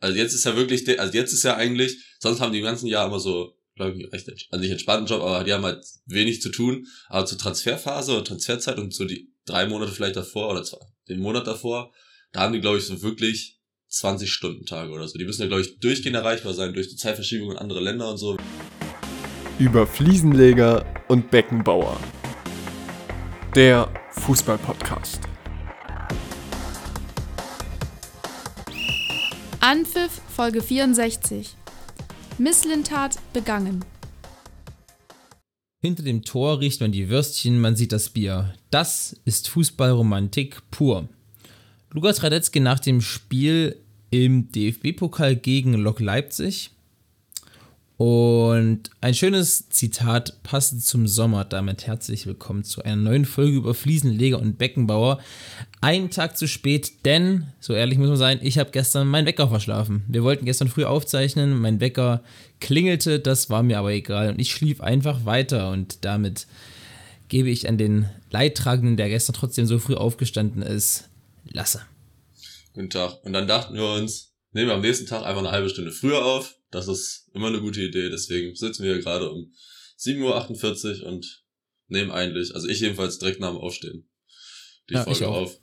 Also jetzt ist ja wirklich, also jetzt ist ja eigentlich, sonst haben die im ganzen Jahr immer so, glaube ich, recht, also nicht entspannten Job, aber die haben halt wenig zu tun. Aber zur Transferphase oder Transferzeit und so die drei Monate vielleicht davor oder zwei, den Monat davor, da haben die, glaube ich, so wirklich 20 Stunden Tage oder so. Die müssen ja, glaube ich, durchgehend erreichbar sein durch die Zeitverschiebung in andere Länder und so. Über Fliesenleger und Beckenbauer. Der Fußball-Podcast. Anpfiff Folge 64. Misslintat begangen. Hinter dem Tor riecht man die Würstchen, man sieht das Bier. Das ist Fußballromantik pur. Lukas Radetzky nach dem Spiel im DFB-Pokal gegen Lok Leipzig und ein schönes Zitat passend zum Sommer. Damit herzlich willkommen zu einer neuen Folge über Fliesenleger und Beckenbauer. Einen Tag zu spät, denn, so ehrlich muss man sein, ich habe gestern meinen Wecker verschlafen. Wir wollten gestern früh aufzeichnen, mein Wecker klingelte, das war mir aber egal und ich schlief einfach weiter und damit gebe ich an den Leidtragenden, der gestern trotzdem so früh aufgestanden ist, Lasse. Guten Tag. Und dann dachten wir uns, nehmen wir am nächsten Tag einfach eine halbe Stunde früher auf das ist immer eine gute Idee. Deswegen sitzen wir hier gerade um 7.48 Uhr und nehmen eigentlich, also ich jedenfalls direkt nach dem Aufstehen, die ja, Folge auf.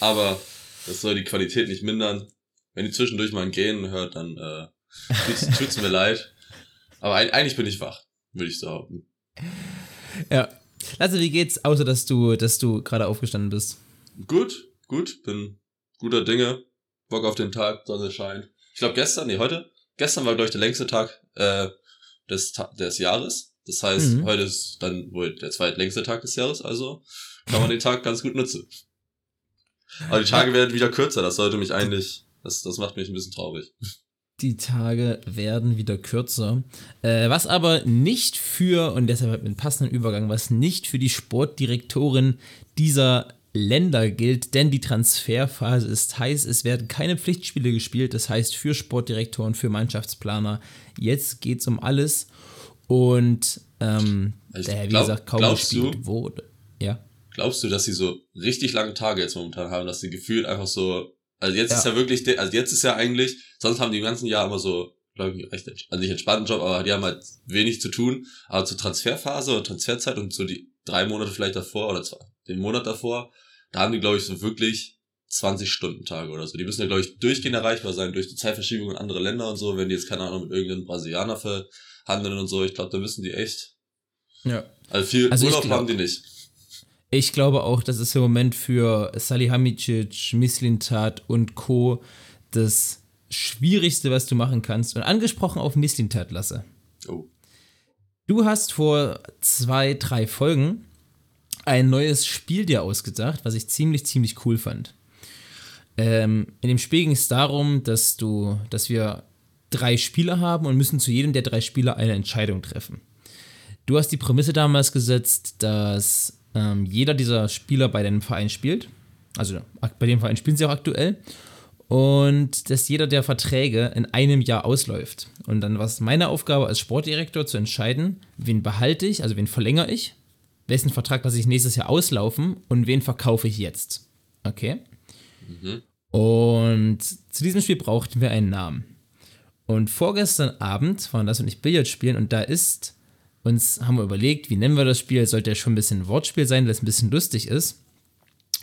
Aber das soll die Qualität nicht mindern. Wenn ihr zwischendurch mal ein Gähnen hört, dann äh, tut's, tut's mir leid. Aber eigentlich bin ich wach, würde ich sagen. Ja. Also wie geht's, außer dass du, dass du gerade aufgestanden bist? Gut, gut, bin guter Dinge. Bock auf den Tag, Sonne scheint. Ich glaube gestern, nee, heute gestern war, glaube ich, der längste Tag äh, des, des Jahres. Das heißt, mhm. heute ist dann wohl der zweitlängste Tag des Jahres, also kann man den Tag ganz gut nutzen. Aber die Tage werden wieder kürzer, das sollte mich eigentlich, das, das macht mich ein bisschen traurig. Die Tage werden wieder kürzer. Äh, was aber nicht für, und deshalb mit einem passenden Übergang, was nicht für die Sportdirektorin dieser Länder gilt, denn die Transferphase ist heiß. Es werden keine Pflichtspiele gespielt, das heißt für Sportdirektoren, für Mannschaftsplaner. Jetzt geht es um alles. Und ähm, der, wie glaub, gesagt, kaum gespielt du, wurde. Ja. Glaubst du, dass sie so richtig lange Tage jetzt momentan haben, dass sie gefühlt einfach so. Also jetzt ja. ist ja wirklich, also jetzt ist ja eigentlich, sonst haben die im ganzen Jahr immer so, glaube ich, recht, also nicht entspannten Job, aber die haben halt wenig zu tun. Aber zur Transferphase oder Transferzeit und so die drei Monate vielleicht davor oder zwei, den Monat davor, da haben die, glaube ich, so wirklich 20 Stunden Tage oder so. Die müssen ja, glaube ich, durchgehend erreichbar sein durch die Zeitverschiebung in andere Länder und so. Wenn die jetzt, keine Ahnung, mit irgendeinem Brasilianer verhandeln und so, ich glaube, da müssen die echt. Ja. Also viel also Urlaub glaub, haben die nicht. Ich glaube auch, das ist im Moment für Salihamidzic, Mislintat und Co. das Schwierigste, was du machen kannst. Und angesprochen auf Mislintat, Lasse. Oh. Du hast vor zwei, drei Folgen ein neues Spiel dir ausgedacht, was ich ziemlich, ziemlich cool fand. Ähm, in dem Spiel ging es darum, dass du, dass wir drei Spieler haben und müssen zu jedem der drei Spieler eine Entscheidung treffen. Du hast die Prämisse damals gesetzt, dass ähm, jeder dieser Spieler bei deinem Verein spielt. Also bei dem Verein spielen sie auch aktuell. Und dass jeder der Verträge in einem Jahr ausläuft. Und dann war es meine Aufgabe als Sportdirektor zu entscheiden, wen behalte ich, also wen verlängere ich wessen Vertrag lasse ich nächstes Jahr auslaufen und wen verkaufe ich jetzt. Okay? Mhm. Und zu diesem Spiel brauchten wir einen Namen. Und vorgestern Abend waren das und ich Billard spielen und da ist uns, haben wir überlegt, wie nennen wir das Spiel? Sollte ja schon ein bisschen ein Wortspiel sein, das ein bisschen lustig ist.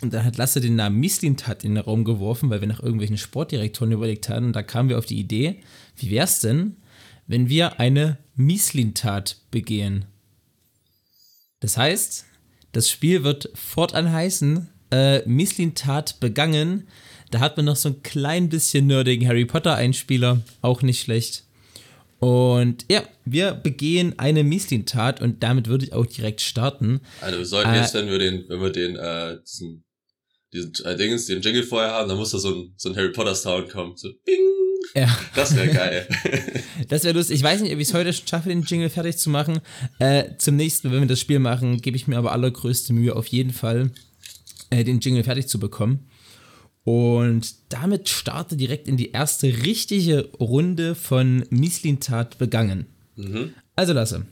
Und dann hat Lasse den Namen Mislintat in den Raum geworfen, weil wir nach irgendwelchen Sportdirektoren überlegt hatten. Und da kamen wir auf die Idee, wie wäre es denn, wenn wir eine Mislintat begehen? Das heißt, das Spiel wird fortan heißen, äh, Misslintat begangen. Da hat man noch so ein klein bisschen nerdigen Harry Potter-Einspieler, auch nicht schlecht. Und ja, wir begehen eine Misslintat und damit würde ich auch direkt starten. Also wir sollten äh, jetzt, wenn wir den, wenn wir den, äh, diesen, diesen äh, Dingens, den Jingle vorher haben, dann muss da so ein, so ein Harry Potter-Sound kommen. So Bing! Ja. Das wäre geil. das wäre lustig. Ich weiß nicht, ob ich es heute schaffe, den Jingle fertig zu machen. Äh, zum nächsten, wenn wir das Spiel machen, gebe ich mir aber allergrößte Mühe, auf jeden Fall äh, den Jingle fertig zu bekommen. Und damit starte direkt in die erste richtige Runde von Mislintat begangen. Mhm. Also Lasse,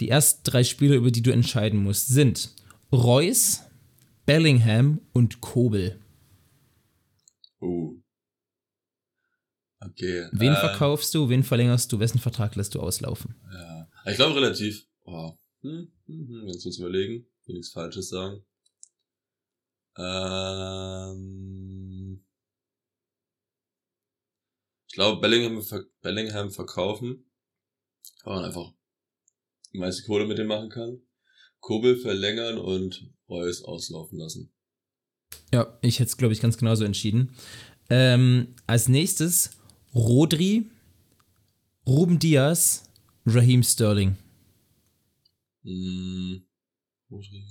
die ersten drei Spiele, über die du entscheiden musst, sind Reus, Bellingham und Kobel. Oh. Okay. Wen äh, verkaufst du, wen verlängerst du, wessen Vertrag lässt du auslaufen? Ja. Ich glaube relativ. Oh. Hm, hm, hm, jetzt ich überlegen. Will nichts Falsches sagen. Ähm, ich glaube, Bellingham, Bellingham verkaufen, weil man einfach die meiste Kohle mit dem machen kann. Kobel verlängern und Reus auslaufen lassen. Ja, ich hätte es, glaube ich, ganz genauso entschieden. Ähm, als nächstes Rodri, Ruben Diaz, Raheem Sterling. Rodri.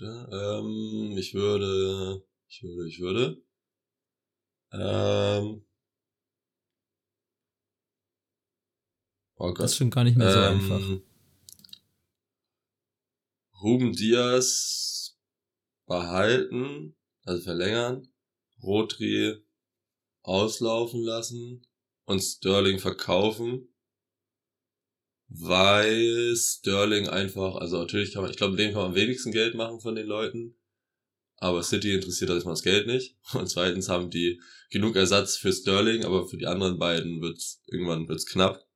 Ähm, ich würde, ich würde, ich würde. Ähm, oh Gott. Das ist schon gar nicht mehr so Ähm, einfach. Ruben Diaz behalten, also verlängern, Rodri auslaufen lassen und Sterling verkaufen, weil Sterling einfach, also natürlich kann man, ich glaube, mit dem kann man am wenigsten Geld machen von den Leuten, aber City interessiert erstmal das Geld nicht und zweitens haben die genug Ersatz für Sterling, aber für die anderen beiden wird's irgendwann wird's knapp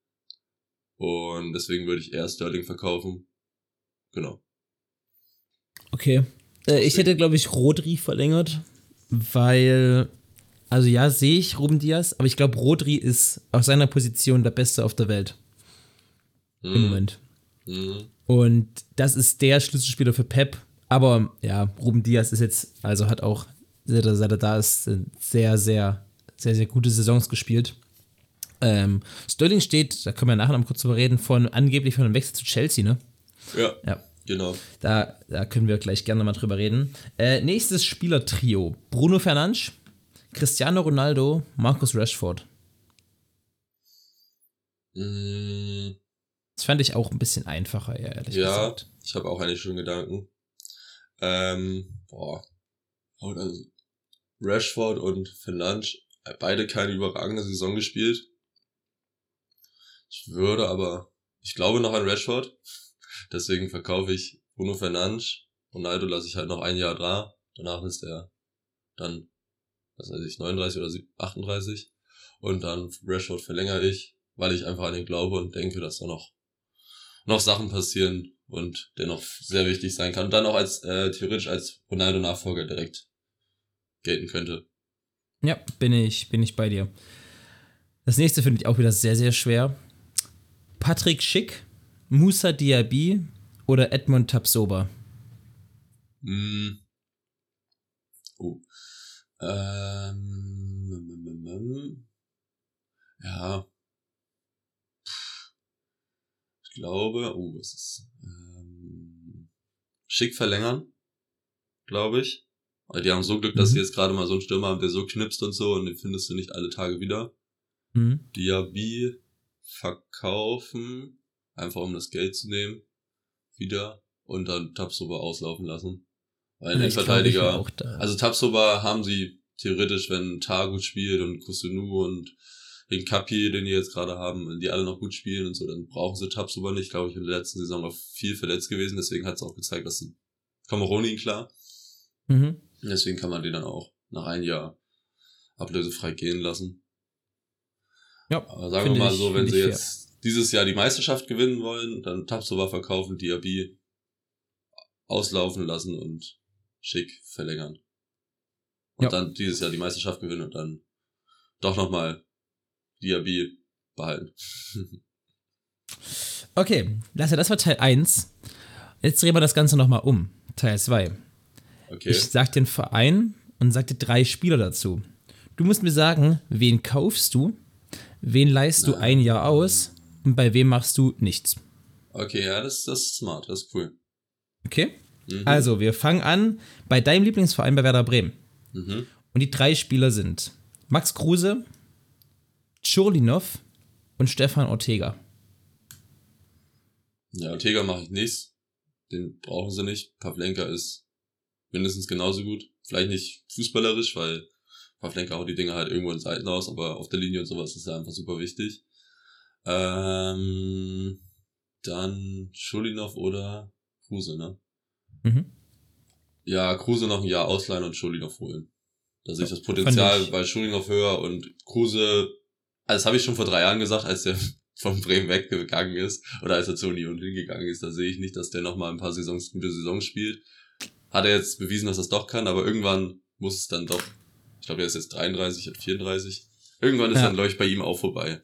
und deswegen würde ich eher Sterling verkaufen. Genau. Okay. Äh, ich hätte, glaube ich, Rodri verlängert, weil, also ja, sehe ich Ruben Diaz, aber ich glaube, Rodri ist aus seiner Position der Beste auf der Welt im Mhm. Moment. Mhm. Und das ist der Schlüsselspieler für Pep. Aber ja, Ruben Diaz ist jetzt, also hat auch, seit er, seit er da ist, sehr, sehr, sehr, sehr gute Saisons gespielt. Ähm, Sterling steht, da können wir nachher noch mal kurz drüber reden, von angeblich von einem Wechsel zu Chelsea, ne? Ja, Ja. Genau. Da, da können wir gleich gerne mal drüber reden. Äh, nächstes Spielertrio: Bruno Fernandes, Cristiano Ronaldo, Marcus Rashford. Mm, Das fand ich auch ein bisschen einfacher, ja, ehrlich Ja, gesagt. ich habe auch eigentlich schon Gedanken. Ähm, boah. Also Rashford und Fernandes, äh, beide keine überragende Saison gespielt. Ich würde aber, ich glaube noch an Rashford. Deswegen verkaufe ich Bruno Fernandes. Ronaldo lasse ich halt noch ein Jahr da. Danach ist er dann, was weiß ich, 39 oder 38. Und dann Rashford verlängere ich, weil ich einfach an ihn glaube und denke, dass da noch noch Sachen passieren und der noch sehr wichtig sein kann und dann auch als äh, theoretisch als Ronaldo-Nachfolger direkt gelten könnte. Ja, bin ich, bin ich bei dir. Das nächste finde ich auch wieder sehr, sehr schwer. Patrick Schick, Musa Diaby oder Edmund Tapsoba. Mm. Oh. Ähm, mm, mm, mm. ja. Ich glaube, oh, was ist, ähm, schick verlängern, glaube ich. Weil die haben so Glück, dass Mhm. sie jetzt gerade mal so einen Stürmer haben, der so knipst und so und den findest du nicht alle Tage wieder. Mhm. Diaby verkaufen, einfach um das Geld zu nehmen, wieder und dann Tapsoba auslaufen lassen. Weil ein ich Verteidiger, wär auch da. also Tapsoba haben sie theoretisch, wenn Tar gut spielt und Kusunu und den Kapi, den die jetzt gerade haben, wenn die alle noch gut spielen und so, dann brauchen sie Tapsoba nicht, glaube ich, in der letzten Saison auch viel verletzt gewesen, deswegen hat es auch gezeigt, dass Kameroni klar. Mhm. Deswegen kann man den dann auch nach einem Jahr ablösefrei gehen lassen. Ja, Aber sagen wir mal so, wenn sie fair. jetzt dieses Jahr die Meisterschaft gewinnen wollen, dann Tapsova verkaufen, Diaby auslaufen lassen und Schick verlängern. Und Ja. dann dieses Jahr die Meisterschaft gewinnen und dann doch nochmal Diaby behalten. Okay, Lasse, das war Teil 1. Jetzt drehen wir das Ganze nochmal um. Teil 2. Okay. Ich sag den Verein und sag dir drei Spieler dazu. Du musst mir sagen, wen kaufst du, wen leihst du ein Jahr aus und bei wem machst du nichts. Okay, ja, das, das ist smart, das ist cool. Okay? Mhm. Also, wir fangen an bei deinem Lieblingsverein bei Werder Bremen. Mhm. Und die drei Spieler sind Max Kruse, Churlinov und Stefan Ortega. Ja, Ortega mache ich nichts. Den brauchen sie nicht. Pavlenka ist mindestens genauso gut. Vielleicht nicht fußballerisch, weil Pavlenka auch die Dinge halt irgendwo in Seiten aus, aber auf der Linie und sowas ist er einfach super wichtig. Ähm, dann Schulinov oder Kruse, ne? Mhm. Ja, Kruse noch ein Jahr ausleihen und Schulinov holen. Da sehe ich das Potenzial bei Schulinov höher und Kruse, also das habe ich schon vor drei Jahren gesagt, als der von Bremen weggegangen ist oder als er zur Union hingegangen ist, da sehe ich nicht, dass der nochmal ein paar Saisons, gute Saisons spielt. Hat er jetzt bewiesen, dass er es doch kann, aber irgendwann muss es dann doch, ich glaube, er ist jetzt 33, hat 34. Irgendwann ist ja. dann, glaube ich, bei ihm auch vorbei.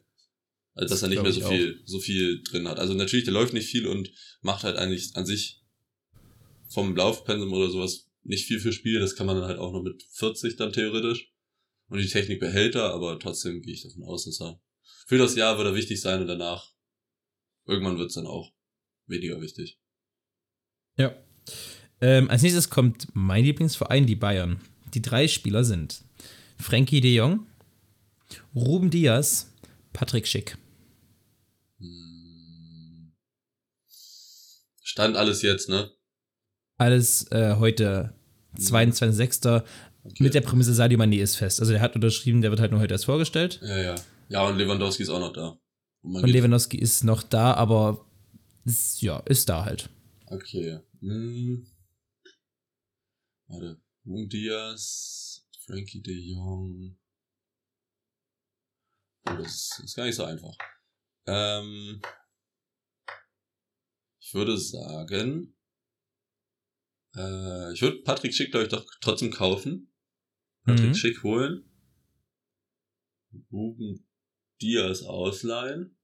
Also, dass er nicht mehr so viel, auch. so viel drin hat. Also, natürlich, der läuft nicht viel und macht halt eigentlich an sich vom Laufpensum oder sowas nicht viel für Spiele. Das kann man dann halt auch noch mit 40 dann theoretisch. Und die Technik behält er, aber trotzdem gehe ich davon aus, dass er für das Jahr wird er wichtig sein und danach irgendwann wird es dann auch weniger wichtig. Ja. Ähm, als nächstes kommt mein Lieblingsverein, die Bayern. Die drei Spieler sind Frankie de Jong, Ruben Diaz, Patrick Schick. Stand alles jetzt, ne? Alles äh, heute 22.06. Okay. Mit der Prämisse Sadio Mané ist fest. Also der hat unterschrieben, der wird halt nur heute erst vorgestellt. Ja, ja. Ja, und Lewandowski ist auch noch da. Und, und Lewandowski ist noch da, aber ist, ja, ist da halt. Okay. Hm. Warte. Ruben Diaz, Frankie de Jong. Oh, das ist gar nicht so einfach. Ähm, ich würde sagen, äh, ich würde Patrick Schick, glaube ich, doch trotzdem kaufen. Patrick mhm. Schick holen. Ruben Diaz ausleihen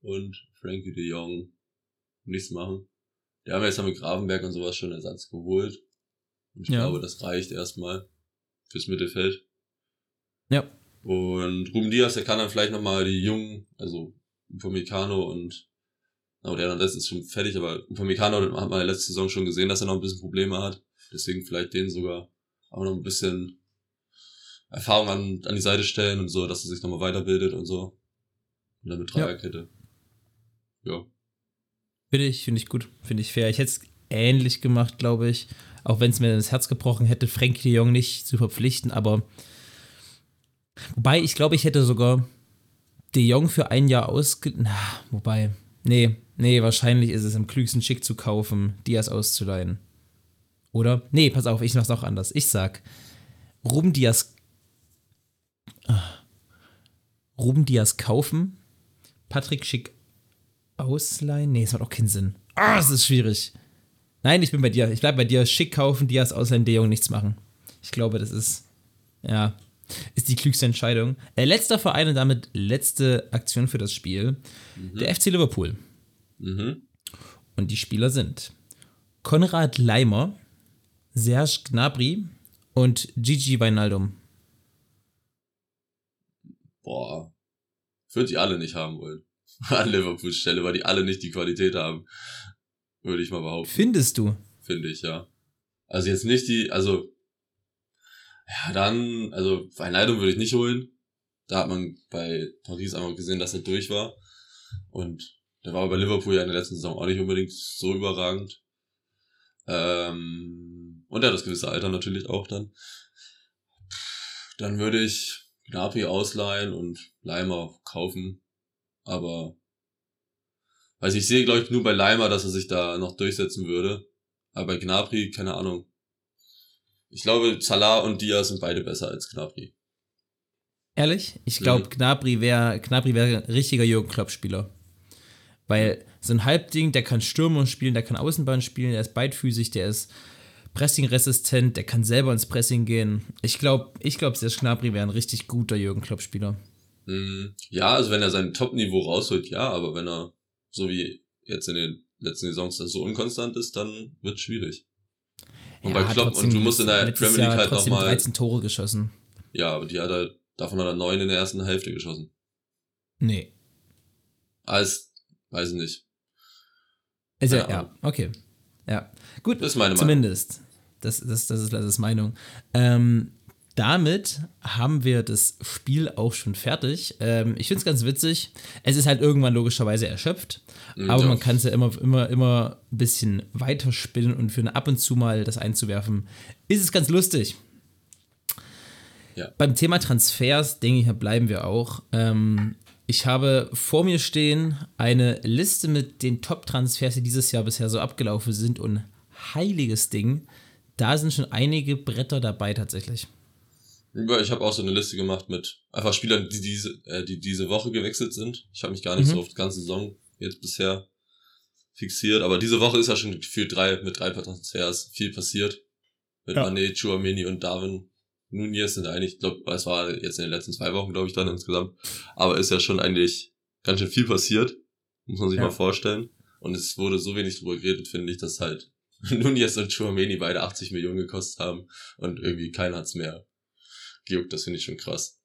und Frankie de Jong nichts machen. Der haben jetzt mit Gravenberg und sowas schon Ersatz geholt. Und ich ja. glaube, das reicht erstmal fürs Mittelfeld. Ja. Und Ruben Diaz, der kann dann vielleicht nochmal die Jungen, also Upamecano und aber der das ist schon fertig, aber Upamecano hat man ja letzte Saison schon gesehen, dass er noch ein bisschen Probleme hat. Deswegen vielleicht den sogar auch noch ein bisschen Erfahrung an, an die Seite stellen und so, dass er sich nochmal weiterbildet und so. Und dann mit Dreierkette. Ja. ja. Finde ich, finde ich gut. Finde ich fair. Ich hätte es ähnlich gemacht, glaube ich. Auch wenn es mir das Herz gebrochen hätte, Frankie de Jong nicht zu verpflichten, aber wobei, ich glaube, ich hätte sogar de Jong für ein Jahr ausge... Na, wobei, nee, nee, wahrscheinlich ist es am klügsten schick zu kaufen, Diaz auszuleihen. Oder? Nee, pass auf, ich mach's auch anders. Ich sag, Ruben Diaz Ruben Diaz kaufen, Patrick Schick ausleihen. Nee, das macht auch keinen Sinn. Ah, das ist schwierig. Nein, ich bin bei dir. Ich bleib bei dir. Schick kaufen, Diaz ausleihen, De Jong nichts machen. Ich glaube, das ist, ja, ist die klügste Entscheidung. Äh, letzter Verein und damit letzte Aktion für das Spiel. Mhm. Der FC Liverpool. Mhm. Und die Spieler sind Konrad Leimer, Serge Gnabry und Gigi Weinaldum boah, würde die alle nicht haben wollen. An Liverpools Stelle, weil die alle nicht die Qualität haben. Würde ich mal behaupten. Findest du? Finde ich, ja. Also jetzt nicht die, also, ja, dann, also, Weinleitung würde ich nicht holen. Da hat man bei Paris einmal gesehen, dass er durch war. Und der war bei Liverpool ja in der letzten Saison auch nicht unbedingt so überragend. Ähm, und er hat das gewisse Alter natürlich auch dann. Dann würde ich, Gnabry ausleihen und Leimer kaufen. Aber weiß ich sehe, glaube ich, nur bei Leimer, dass er sich da noch durchsetzen würde. Aber bei Gnabry, keine Ahnung. Ich glaube, Salah und Diaz sind beide besser als Gnabry. Ehrlich? Ich glaube, mhm. Gnabry wäre Gnabry wär ein richtiger Jürgen Klopp-Spieler. Weil so ein Halbding, der kann Stürmer spielen, der kann Außenbahn spielen, der ist beidfüßig, der ist Pressing-resistent, der kann selber ins Pressing gehen. Ich glaube, ich glaube, Serge Gnabry wäre ein richtig guter Jürgen Klopp-Spieler. Mm, ja, also wenn er sein Top-Niveau rausholt, ja, aber wenn er so wie jetzt in den letzten Saisons so unkonstant ist, dann wird es schwierig. Und ja, bei Klopp, und du musst in der Premier League halt nochmal. 13 Tore geschossen. Ja, aber die hat er, davon hat er 9 in der ersten Hälfte geschossen. Nee. Als, weiß ich nicht. Also, ja, ja okay. Ja. Gut, das ist meine Meinung. zumindest. Das, das, das ist Lasses Meinung. Ähm, damit haben wir das Spiel auch schon fertig. Ähm, ich finde es ganz witzig. Es ist halt irgendwann logischerweise erschöpft, mhm, aber man kann es ja immer, immer, immer ein bisschen weiterspinnen und für ab und zu mal das einzuwerfen, ist es ganz lustig. Ja. Beim Thema Transfers, denke ich, bleiben wir auch. Ähm, ich habe vor mir stehen eine Liste mit den Top-Transfers, die dieses Jahr bisher so abgelaufen sind und heiliges Ding da sind schon einige Bretter dabei tatsächlich. Ich habe auch so eine Liste gemacht mit einfach Spielern, die diese, äh, die diese Woche gewechselt sind. Ich habe mich gar nicht mhm. so auf die ganze Saison jetzt bisher fixiert, aber diese Woche ist ja schon gefühlt drei, mit drei Transfers viel passiert. Mit ja. Mané, Chouameni und Darwin Nunez sind eigentlich, ich glaube, es war jetzt in den letzten zwei Wochen, glaube ich, dann insgesamt. Aber ist ja schon eigentlich ganz schön viel passiert. Muss man sich ja. mal vorstellen. Und es wurde so wenig drüber geredet, finde ich, dass halt Nunez und Chouameni beide 80 Millionen gekostet haben und irgendwie keiner hat's mehr gejuckt. Das finde ich schon krass.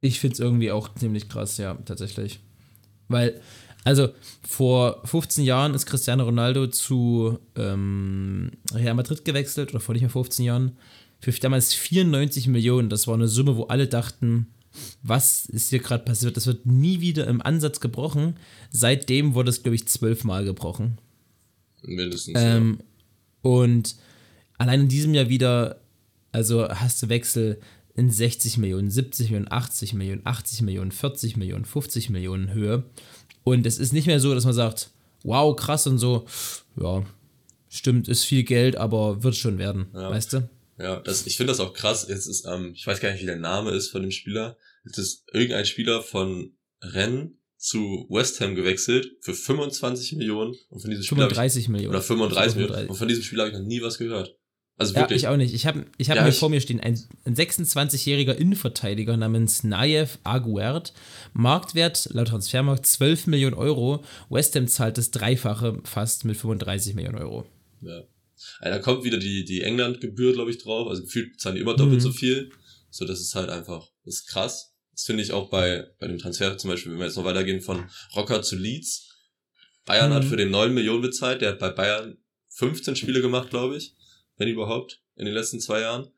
Ich finde es irgendwie auch ziemlich krass, ja, tatsächlich. Weil, also vor 15 Jahren ist Cristiano Ronaldo zu ähm, Real Madrid gewechselt, oder vor nicht mehr 15 Jahren, für damals 94 Millionen. Das war eine Summe, wo alle dachten, was ist hier gerade passiert? Das wird nie wieder im Ansatz gebrochen. Seitdem wurde es, glaube ich, zwölfmal gebrochen. Mindestens. Ähm, ja. Und allein in diesem Jahr wieder, also hast du Wechsel in 60 Millionen, 70 Millionen, 80 Millionen, 80 Millionen, 40 Millionen, 50 Millionen Höhe. Und es ist nicht mehr so, dass man sagt, wow, krass und so, ja, stimmt, ist viel Geld, aber wird schon werden, ja. weißt du? Ja, das, ich finde das auch krass. Jetzt ist, ähm, ich weiß gar nicht, wie der Name ist von dem Spieler. Jetzt ist irgendein Spieler von Rennes zu West Ham gewechselt für 25 Millionen und von diesem Spieler 35 ich, Millionen oder 35, 35 Millionen und von diesem Spieler habe ich noch nie was gehört. Also ja, wirklich. ich auch nicht. Ich habe ich hab ja, mir vor mir stehen, ein, ein 26-jähriger Innenverteidiger namens Nayev Aguert. Marktwert laut Transfermarkt 12 Millionen Euro. West Ham zahlt das Dreifache fast mit 35 Millionen Euro. Ja. Also da kommt wieder die, die England-Gebühr, glaube ich, drauf. Also gefühlt zahlen die immer doppelt mhm. so viel. So, das ist halt einfach, das ist krass. Das finde ich auch bei, bei dem Transfer zum Beispiel, wenn wir jetzt noch weitergehen von Rocker zu Leeds. Bayern mhm. hat für den 9 Millionen bezahlt. Der hat bei Bayern 15 Spiele gemacht, glaube ich wenn überhaupt, in den letzten zwei Jahren.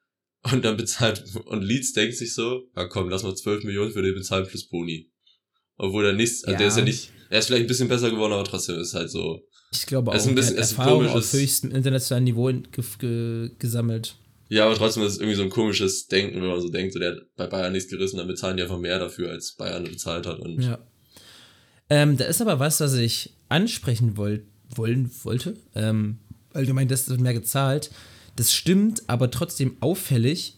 Und dann bezahlt, und Leeds denkt sich so, ja komm, lass mal 12 Millionen für den bezahlen plus Boni. Obwohl er nichts, also ja. der ist ja nicht, er ist vielleicht ein bisschen besser geworden, aber trotzdem ist halt so. Ich glaube auch, ist ein bisschen, er hat Erfahrung auf höchstem internationalen Niveau ge ge gesammelt. Ja, aber trotzdem ist es irgendwie so ein komisches Denken, wenn man so denkt, so der hat bei Bayern nichts gerissen, dann bezahlen die einfach mehr dafür, als Bayern bezahlt hat. Und ja. Ähm, da ist aber was, was ich ansprechen wollt, wollen wollte, ähm, weil du meintest, es wird mehr gezahlt. Das stimmt, aber trotzdem auffällig,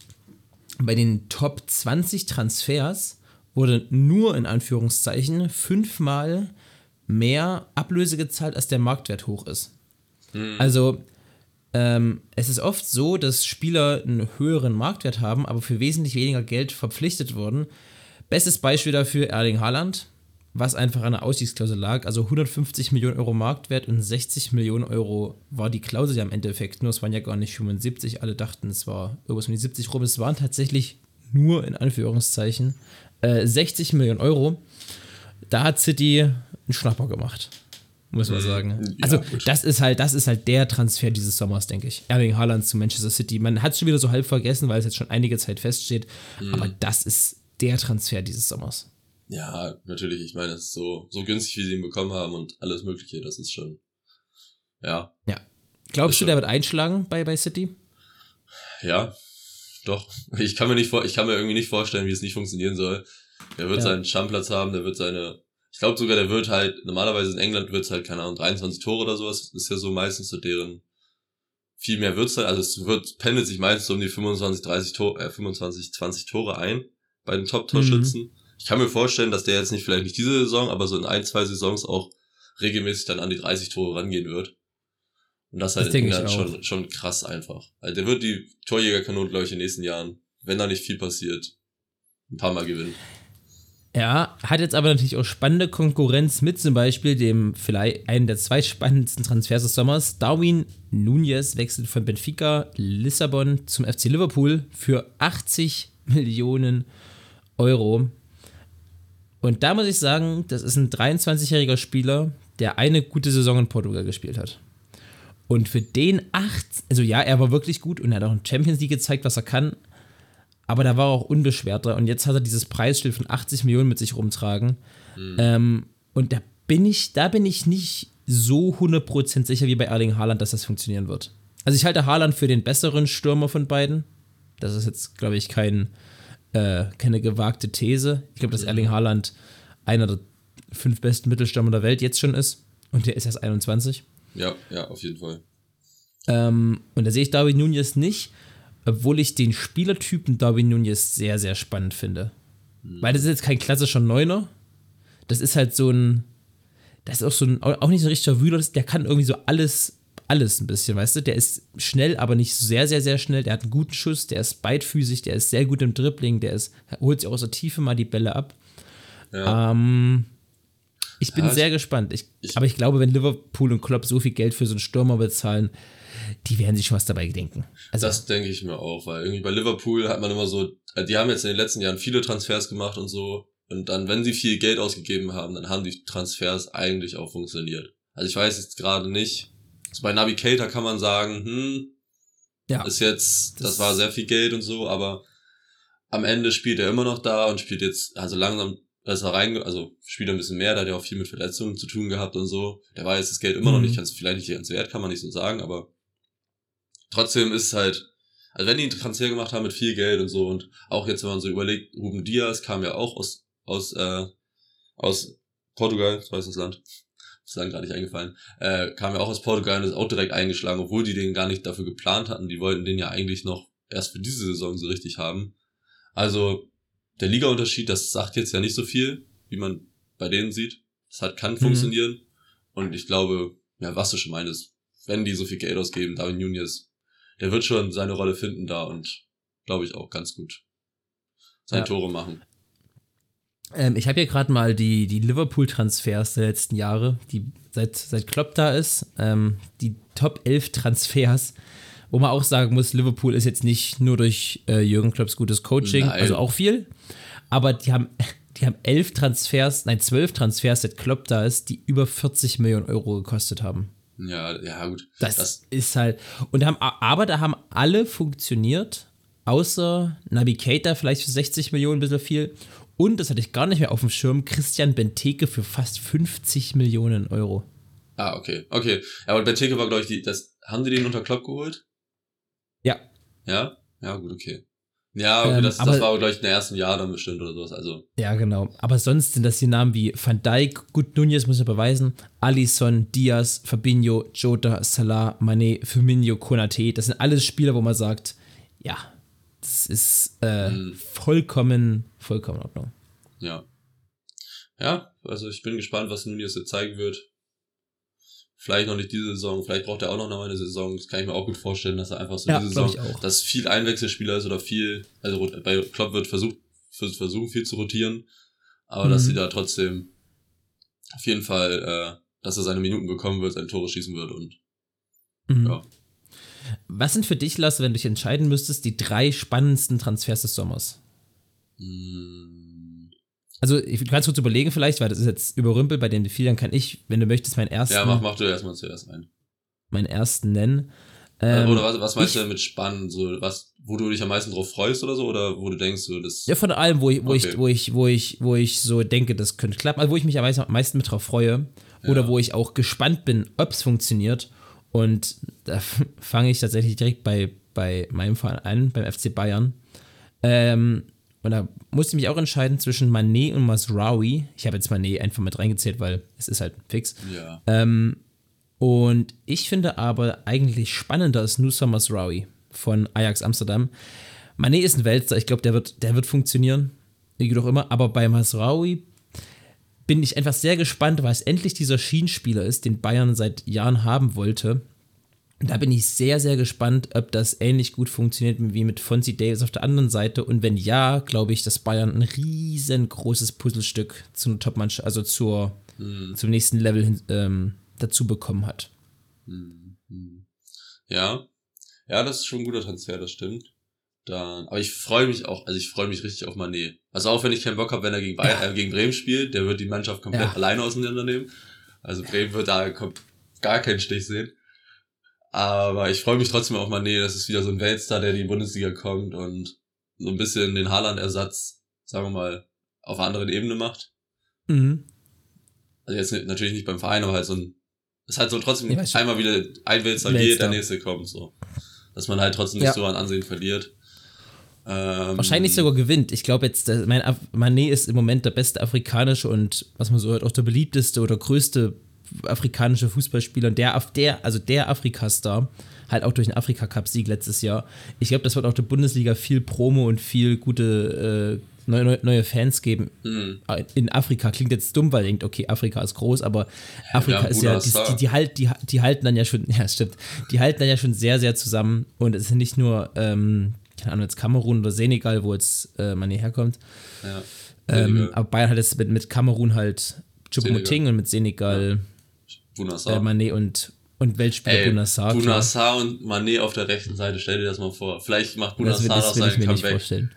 bei den Top 20 Transfers wurde nur in Anführungszeichen fünfmal mehr Ablöse gezahlt, als der Marktwert hoch ist. Mhm. Also ähm, es ist oft so, dass Spieler einen höheren Marktwert haben, aber für wesentlich weniger Geld verpflichtet wurden. Bestes Beispiel dafür Erling Haaland was einfach an der Ausstiegsklausel lag. Also 150 Millionen Euro Marktwert und 60 Millionen Euro war die Klausel ja im Endeffekt. Nur es waren ja gar nicht 75. Alle dachten, es war irgendwas um die 70 rum. Es waren tatsächlich nur in Anführungszeichen äh, 60 Millionen Euro. Da hat City einen Schnapper gemacht. Muss man mhm. sagen. Ja, also, gut. das ist halt, das ist halt der Transfer dieses Sommers, denke ich. Erling Haaland zu Manchester City. Man hat es schon wieder so halb vergessen, weil es jetzt schon einige Zeit feststeht. Mhm. Aber das ist der Transfer dieses Sommers. Ja, natürlich. Ich meine, es ist so, so günstig, wie sie ihn bekommen haben und alles Mögliche. Das ist schon, ja. Ja. Glaubst du, der wird einschlagen bei, bei City? Ja, doch. Ich kann mir nicht vor, ich kann mir irgendwie nicht vorstellen, wie es nicht funktionieren soll. Der wird ja. seinen Stammplatz haben, der wird seine, ich glaube sogar, der wird halt, normalerweise in England wird es halt, keine Ahnung, 23 Tore oder sowas, ist ja so meistens so deren, viel mehr wird's halt, also es wird, pendelt sich meistens um die 25, 30 Tore, äh, 25, 20 Tore ein, bei den Top-Torschützen. Mhm ich kann mir vorstellen, dass der jetzt nicht vielleicht nicht diese Saison, aber so in ein, zwei Saisons auch regelmäßig dann an die 30 Tore rangehen wird. Und das halt das in England schon, schon krass einfach. Also der wird die Torjägerkanone, glaube ich, in den nächsten Jahren, wenn da nicht viel passiert, ein paar Mal gewinnen. Ja, hat jetzt aber natürlich auch spannende Konkurrenz mit zum Beispiel dem vielleicht einen der zwei spannendsten Transfers des Sommers. Darwin Nunez wechselt von Benfica Lissabon zum FC Liverpool für 80 Millionen Euro. Und da muss ich sagen, das ist ein 23-jähriger Spieler, der eine gute Saison in Portugal gespielt hat. Und für den acht, also ja, er war wirklich gut und er hat auch in Champions League gezeigt, was er kann. Aber da war er auch unbeschwerter. Und jetzt hat er dieses Preisschild von 80 Millionen mit sich rumtragen. Mhm. Ähm, und da bin ich, da bin ich nicht so 100% sicher wie bei Erling Haaland, dass das funktionieren wird. Also ich halte Haaland für den besseren Stürmer von beiden. Das ist jetzt, glaube ich, kein, äh, keine gewagte These. Ich glaube, dass mhm. Erling Haaland einer der fünf besten Mittelstürmer der Welt jetzt schon ist. Und der ist erst 21. Ja, ja, auf jeden Fall. Ähm, und da sehe ich Darwin Nunez nicht, obwohl ich den Spielertypen Darwin Nunez sehr, sehr spannend finde. Mhm. Weil das ist jetzt kein klassischer Neuner. Das ist halt so ein. Das ist auch so ein. Auch nicht so ein richtiger Wühler. Der kann irgendwie so alles alles ein bisschen, weißt du? Der ist schnell, aber nicht sehr, sehr, sehr schnell. Der hat einen guten Schuss, der ist beidfüßig, der ist sehr gut im Dribbling, der ist, holt sich auch aus der Tiefe mal die Bälle ab. Ja. Ähm, ich bin ja, sehr ich, gespannt. Ich, ich, aber ich glaube, wenn Liverpool und Klopp so viel Geld für so einen Stürmer bezahlen, die werden sich schon was dabei denken. Also, das denke ich mir auch, weil irgendwie bei Liverpool hat man immer so, äh, die haben jetzt in den letzten Jahren viele Transfers gemacht und so. Und dann, wenn sie viel Geld ausgegeben haben, dann haben die Transfers eigentlich auch funktioniert. Also ich weiß jetzt gerade nicht, also bei Navigator kann man sagen, hm, ja, ist jetzt, das, das war sehr viel Geld und so, aber am Ende spielt er immer noch da und spielt jetzt, also langsam ist er rein, also spielt er ein bisschen mehr, da hat er auch viel mit Verletzungen zu tun gehabt und so. Der war jetzt das Geld immer mhm. noch nicht ganz, vielleicht nicht ganz wert, kann man nicht so sagen, aber trotzdem ist halt, also wenn die einen Transfer gemacht haben mit viel Geld und so und auch jetzt, wenn man so überlegt, Ruben Diaz kam ja auch aus, aus, äh, aus Portugal, so heißt das Land ist dann gerade nicht eingefallen, äh, kam ja auch aus Portugal und ist auch direkt eingeschlagen, obwohl die den gar nicht dafür geplant hatten. Die wollten den ja eigentlich noch erst für diese Saison so richtig haben. Also der Liga-Unterschied, das sagt jetzt ja nicht so viel, wie man bei denen sieht. Das hat, kann mhm. funktionieren. Und ich glaube, ja, was du schon meinst, wenn die so viel Geld ausgeben, Darwin Nunez, der wird schon seine Rolle finden da und glaube ich auch ganz gut seine ja. Tore machen. Ähm, ich habe hier gerade mal die, die Liverpool-Transfers der letzten Jahre, die seit, seit Klopp da ist, ähm, die Top 11 Transfers, wo man auch sagen muss, Liverpool ist jetzt nicht nur durch äh, Jürgen Klopps gutes Coaching, nein. also auch viel, aber die haben, die haben elf Transfers, nein, zwölf Transfers, seit Klopp da ist, die über 40 Millionen Euro gekostet haben. Ja, ja, gut. Das, das ist halt, und haben, aber da haben alle funktioniert, außer Navigator vielleicht für 60 Millionen, ein bisschen viel und, das hatte ich gar nicht mehr auf dem Schirm, Christian Benteke für fast 50 Millionen Euro. Ah, okay. Okay. Ja, aber Benteke war, glaube ich, die, das, haben die den unter Klopp geholt? Ja. Ja? Ja, gut, okay. Ja, okay, ähm, das, aber, das war, glaube ich, in der ersten Jahr dann bestimmt oder sowas. Also. Ja, genau. Aber sonst sind das die Namen wie Van Dijk, gut, Nunez muss ich beweisen, Alisson, Diaz, Fabinho, Jota, Salah, Mané, Firmino, Konate. Das sind alles Spieler, wo man sagt, ja, das ist äh, mhm. vollkommen, vollkommen in Ordnung. Ja. Ja, also ich bin gespannt, was Nunez jetzt zeigen wird. Vielleicht noch nicht diese Saison, vielleicht braucht er auch noch eine Saison. Das kann ich mir auch gut vorstellen, dass er einfach so ja, diese Saison, dass viel Einwechselspieler ist oder viel, also bei Klopp wird versucht, versuchen viel zu rotieren, aber mhm. dass sie da trotzdem auf jeden Fall, äh, dass er seine Minuten bekommen wird, seine Tore schießen wird und mhm. ja. Was sind für dich, Lasse, wenn du dich entscheiden müsstest, die drei spannendsten Transfers des Sommers? Mm. Also, du kannst kurz überlegen, vielleicht, weil das ist jetzt überrümpelt bei den vier, dann kann ich, wenn du möchtest, meinen ersten. Ja, mach, mach du erstmal zuerst einen. Meinen ersten nennen. Ähm, oder was, was meinst ich, du mit spannend? So, was, wo du dich am meisten drauf freust oder so? Oder wo du denkst, so, das. Ja, von allem, wo ich, wo okay. ich, wo ich, wo ich, wo ich so denke, das könnte klappen. Also, wo ich mich am meisten mit drauf freue. Ja. Oder wo ich auch gespannt bin, ob es funktioniert. Und da fange ich tatsächlich direkt bei, bei meinem Verein an, beim FC Bayern. Ähm, und da musste ich mich auch entscheiden zwischen Manet und Masraoui. Ich habe jetzt Manet einfach mit reingezählt, weil es ist halt fix. Ja. Ähm, und ich finde aber eigentlich spannender ist Nusa Masraoui von Ajax Amsterdam. Manet ist ein Weltstar, ich glaube, der wird, der wird funktionieren. Wie doch immer. Aber bei Masraoui bin ich einfach sehr gespannt, weil es endlich dieser Schienenspieler ist, den Bayern seit Jahren haben wollte. Da bin ich sehr, sehr gespannt, ob das ähnlich gut funktioniert wie mit Fonzie Davis auf der anderen Seite. Und wenn ja, glaube ich, dass Bayern ein riesengroßes Puzzlestück zum Topmannschaft, also zur, hm. zum nächsten Level hin, ähm, dazu bekommen hat. Hm. Ja, ja, das ist schon ein guter Transfer, das stimmt. Dann, aber ich freue mich auch, also ich freue mich richtig auf Mané. Also auch wenn ich keinen Bock habe, wenn er gegen, Bayern, äh, gegen Bremen spielt, der wird die Mannschaft komplett ja. alleine auseinandernehmen. Also Bremen wird da gar keinen Stich sehen. Aber ich freue mich trotzdem auf Mané, das ist wieder so ein Weltstar, der in die Bundesliga kommt und so ein bisschen den Haaland-Ersatz, sagen wir mal, auf einer anderen Ebene macht. Mhm. Also jetzt natürlich nicht beim Verein, aber halt so ein, ist halt so trotzdem einmal wieder ein Weltstar geht, der nächste kommt, so. Dass man halt trotzdem nicht ja. so an Ansehen verliert. Ähm, Wahrscheinlich sogar gewinnt. Ich glaube jetzt, mein Mané ist im Moment der beste afrikanische und was man so hört, auch der beliebteste oder größte afrikanische Fußballspieler. Und der, der, also der Afrikastar halt auch durch den Afrika-Cup-Sieg letztes Jahr. Ich glaube, das wird auch der Bundesliga viel Promo und viel gute äh, neue, neue Fans geben. Mhm. In Afrika klingt jetzt dumm, weil ihr denkt, okay, Afrika ist groß, aber Afrika ja, ist ja, die, die, die, halt, die, die halten dann ja schon, ja, stimmt, die halten dann ja schon sehr, sehr zusammen und es sind nicht nur, ähm, keine Ahnung, jetzt Kamerun oder Senegal, wo jetzt äh, Mané herkommt. Ja. Ähm, aber Bayern hat jetzt mit, mit Kamerun halt Choupo-Moting und mit Senegal ja. Äh, Mané und, und Weltspieler Bunassar. Bunassar und Mané auf der rechten Seite, stell dir das mal vor. Vielleicht macht Bunassar das, das, das seinen Comeback.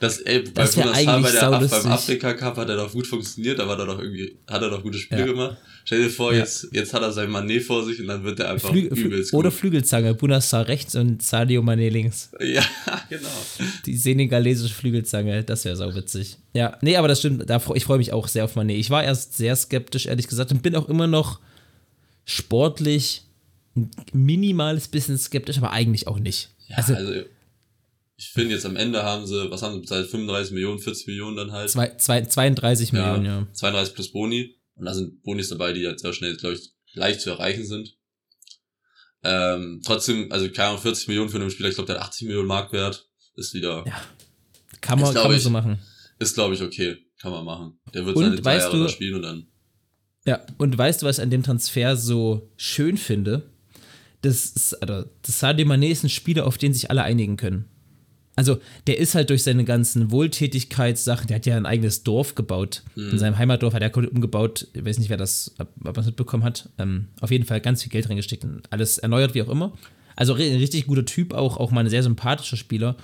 Das, ey, das bei Bunassar bei der, beim Afrika Cup hat er doch gut funktioniert, da war er doch irgendwie, hat er doch gute Spiele ja. gemacht. Stell dir vor, ja. jetzt, jetzt hat er sein Mané vor sich und dann wird er einfach Flü übelst Oder gut. Flügelzange, Bunassar rechts und Sadio Mané links. Ja, genau. Die senegalesische Flügelzange, das wäre sau witzig. Ja, nee, aber das stimmt, da, ich freue mich auch sehr auf Mané. Ich war erst sehr skeptisch, ehrlich gesagt, und bin auch immer noch sportlich ein minimales bisschen skeptisch, aber eigentlich auch nicht. Ja, also, also ich finde jetzt am Ende haben sie, was haben sie bezahlt? 35 Millionen, 40 Millionen dann halt. Zwei, zwei, 32 ja, Millionen, ja. 32 plus Boni. Und da sind Bonis dabei, die halt sehr schnell, glaube ich, leicht zu erreichen sind. Ähm, trotzdem, also keine Ahnung, 40 Millionen für einen Spieler, ich glaube, der hat 80 Millionen Marktwert. Ist wieder. Ja. Kann man, ist, kann man so machen. Ist, glaube ich, okay. Kann man machen. Der wird und seine drei Jahre du, spielen und dann. Ja, und weißt du, was ich an dem Transfer so schön finde? Das ist, also, das Sadio Mané ist ein Spieler, auf den sich alle einigen können also der ist halt durch seine ganzen Wohltätigkeitssachen, der hat ja ein eigenes Dorf gebaut. Mhm. In seinem Heimatdorf hat er umgebaut, ich weiß nicht, wer das, ob man es mitbekommen hat. Ähm, auf jeden Fall ganz viel Geld reingesteckt und alles erneuert, wie auch immer. Also ein richtig guter Typ, auch, auch mal ein sehr sympathischer Spieler.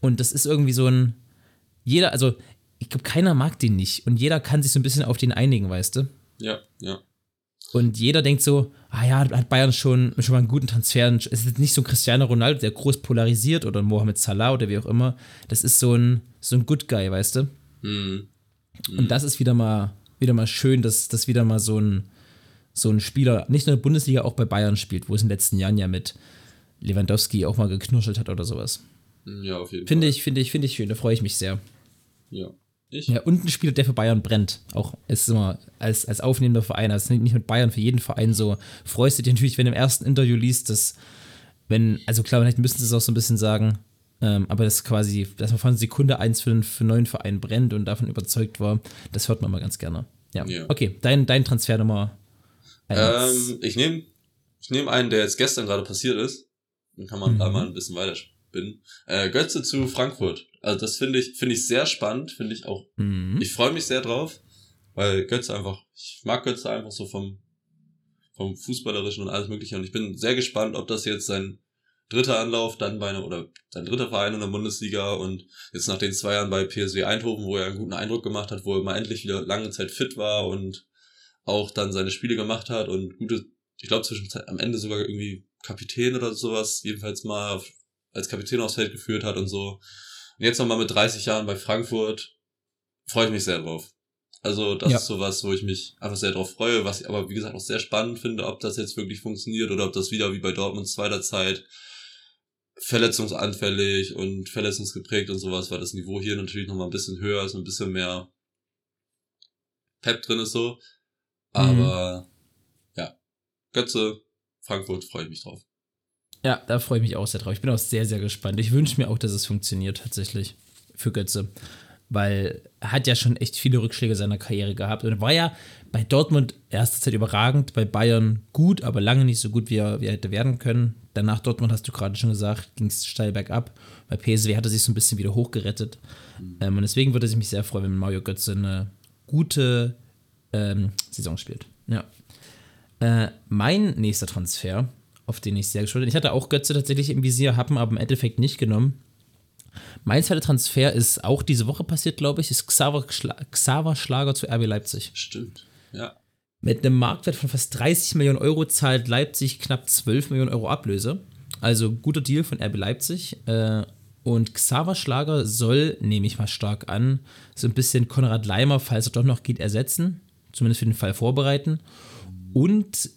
Und das ist irgendwie so ein, jeder, also ich glaube, keiner mag den nicht. Und jeder kann sich so ein bisschen auf den einigen, weißt du? Ja, ja. Und jeder denkt so, ah ja, hat Bayern schon, schon mal einen guten Transfer. Es ist nicht so ein Cristiano Ronaldo, der groß polarisiert oder Mohamed Salah oder wie auch immer. Das ist so ein, so ein Good Guy, weißt du? Mhm. Mhm. Und das ist wieder mal, wieder mal schön, dass, dass wieder mal so ein, so ein Spieler nicht nur in der Bundesliga, auch bei Bayern spielt, wo es in den letzten Jahren ja mit Lewandowski auch mal geknuschelt hat oder sowas. Ja, auf jeden finde Fall. Ich, finde ich, finde ich schön, da freue ich mich sehr. Ja. Ich? Ja, und ein Spieler, der für Bayern brennt. Auch ist immer als, als aufnehmender Verein, also nicht mit Bayern, für jeden Verein so. Freust du dich natürlich, wenn du im ersten Interview liest, dass, wenn, also klar, vielleicht müssen sie es auch so ein bisschen sagen, ähm, aber das quasi, dass man von Sekunde eins für, für einen neuen Verein brennt und davon überzeugt war, das hört man mal ganz gerne. Ja. ja. Okay, dein, dein Transfer Nummer ähm, ich nehme ich nehm einen, der jetzt gestern gerade passiert ist. Dann kann man mhm. da mal ein bisschen weiter bin. Äh, Götze zu Frankfurt. Also das finde ich, finde ich sehr spannend, finde ich auch. Mhm. Ich freue mich sehr drauf, weil Götze einfach, ich mag Götze einfach so vom, vom Fußballerischen und alles mögliche. Und ich bin sehr gespannt, ob das jetzt sein dritter Anlauf dann bei einer, oder sein dritter Verein in der Bundesliga und jetzt nach den zwei Jahren bei PSW Eindhoven, wo er einen guten Eindruck gemacht hat, wo er mal endlich wieder lange Zeit fit war und auch dann seine Spiele gemacht hat und gute, ich glaube zwischenzeit am Ende sogar irgendwie Kapitän oder sowas, jedenfalls mal als Kapitän aufs Feld geführt hat und so. Und jetzt nochmal mit 30 Jahren bei Frankfurt freue ich mich sehr drauf. Also das ja. ist sowas, wo ich mich einfach sehr drauf freue, was ich aber wie gesagt auch sehr spannend finde, ob das jetzt wirklich funktioniert oder ob das wieder wie bei Dortmunds zweiter Zeit verletzungsanfällig und verletzungsgeprägt und sowas, weil das Niveau hier natürlich nochmal ein bisschen höher ist, ein bisschen mehr Pep drin ist so. Aber mhm. ja, Götze, Frankfurt freue ich mich drauf. Ja, da freue ich mich auch sehr drauf. Ich bin auch sehr, sehr gespannt. Ich wünsche mir auch, dass es funktioniert tatsächlich für Götze. Weil er hat ja schon echt viele Rückschläge seiner Karriere gehabt. Und war ja bei Dortmund erste Zeit überragend, bei Bayern gut, aber lange nicht so gut, wie er, wie er hätte werden können. Danach Dortmund, hast du gerade schon gesagt, ging es steil bergab. Bei PSW hat er sich so ein bisschen wieder hochgerettet. Mhm. Ähm, und deswegen würde ich mich sehr freuen, wenn Mario Götze eine gute ähm, Saison spielt. Ja. Äh, mein nächster Transfer auf den ich sehr gespannt bin. Ich hatte auch Götze tatsächlich im Visier, habe ihn aber im Endeffekt nicht genommen. Mein zweiter Transfer ist auch diese Woche passiert, glaube ich, ist Xaver, Schla Xaver Schlager zu RB Leipzig. Stimmt, ja. Mit einem Marktwert von fast 30 Millionen Euro zahlt Leipzig knapp 12 Millionen Euro Ablöse. Also guter Deal von RB Leipzig. Äh, und Xaver Schlager soll, nehme ich mal stark an, so ein bisschen Konrad Leimer, falls er doch noch geht, ersetzen. Zumindest für den Fall vorbereiten. Und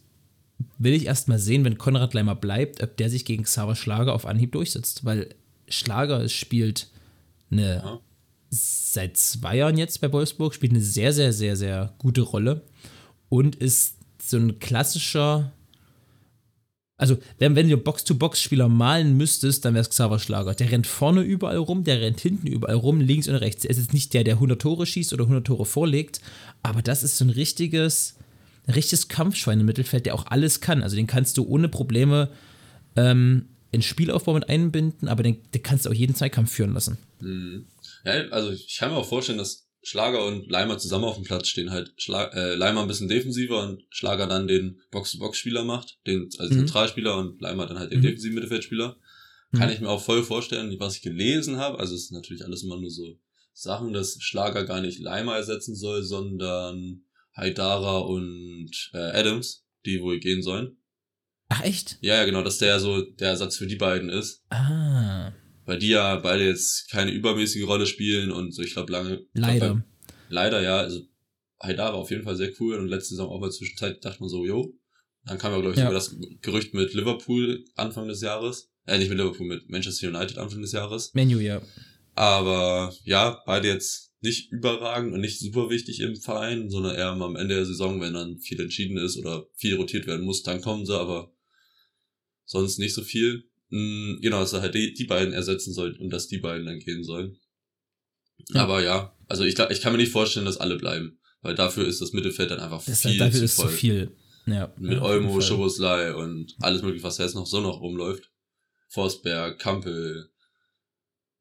will ich erstmal sehen, wenn Konrad Leimer bleibt, ob der sich gegen Xaver Schlager auf Anhieb durchsetzt. Weil Schlager spielt eine, ja. seit zwei Jahren jetzt bei Wolfsburg, spielt eine sehr, sehr, sehr, sehr gute Rolle und ist so ein klassischer, also wenn, wenn du Box-to-Box-Spieler malen müsstest, dann wäre es Xaver Schlager. Der rennt vorne überall rum, der rennt hinten überall rum, links und rechts. Er ist jetzt nicht der, der 100 Tore schießt oder 100 Tore vorlegt, aber das ist so ein richtiges, ein richtiges Kampfschwein im Mittelfeld, der auch alles kann. Also den kannst du ohne Probleme ähm, in Spielaufbau mit einbinden, aber den, den kannst du auch jeden Zweikampf führen lassen. Mhm. Ja, also ich kann mir auch vorstellen, dass Schlager und Leimer zusammen auf dem Platz stehen, halt Schlag, äh, Leimer ein bisschen defensiver und Schlager dann den Box-to-Box-Spieler macht, den, also mhm. Zentralspieler und Leimer dann halt den mhm. defensiven Mittelfeldspieler. Mhm. Kann ich mir auch voll vorstellen, was ich gelesen habe. Also es ist natürlich alles immer nur so Sachen, dass Schlager gar nicht Leimer ersetzen soll, sondern Haidara und äh, Adams, die wohl gehen sollen. Ach echt? Ja, ja, genau, dass der so der Ersatz für die beiden ist. Ah weil die ja beide jetzt keine übermäßige Rolle spielen und so, ich glaube lange. Leider. Glaub, leider, ja. Also Haidara auf jeden Fall sehr cool und letzte Saison auch mal zwischenzeit dachte man so, yo. Dann kam ja, glaube ich, ja. sogar das Gerücht mit Liverpool Anfang des Jahres. Äh, nicht mit Liverpool, mit Manchester United Anfang des Jahres. Menu, ja. Aber ja, beide jetzt nicht überragend und nicht super wichtig im Verein, sondern eher am Ende der Saison, wenn dann viel entschieden ist oder viel rotiert werden muss, dann kommen sie, aber sonst nicht so viel. Mh, genau, dass er halt die, die beiden ersetzen soll und dass die beiden dann gehen sollen. Ja. Aber ja, also ich, ich kann mir nicht vorstellen, dass alle bleiben, weil dafür ist das Mittelfeld dann einfach das viel dafür zu ist voll. zu viel. Ja, Mit ja, Olmo, Schoboslei und alles mögliche, was jetzt noch so noch rumläuft. Forsberg, Kampel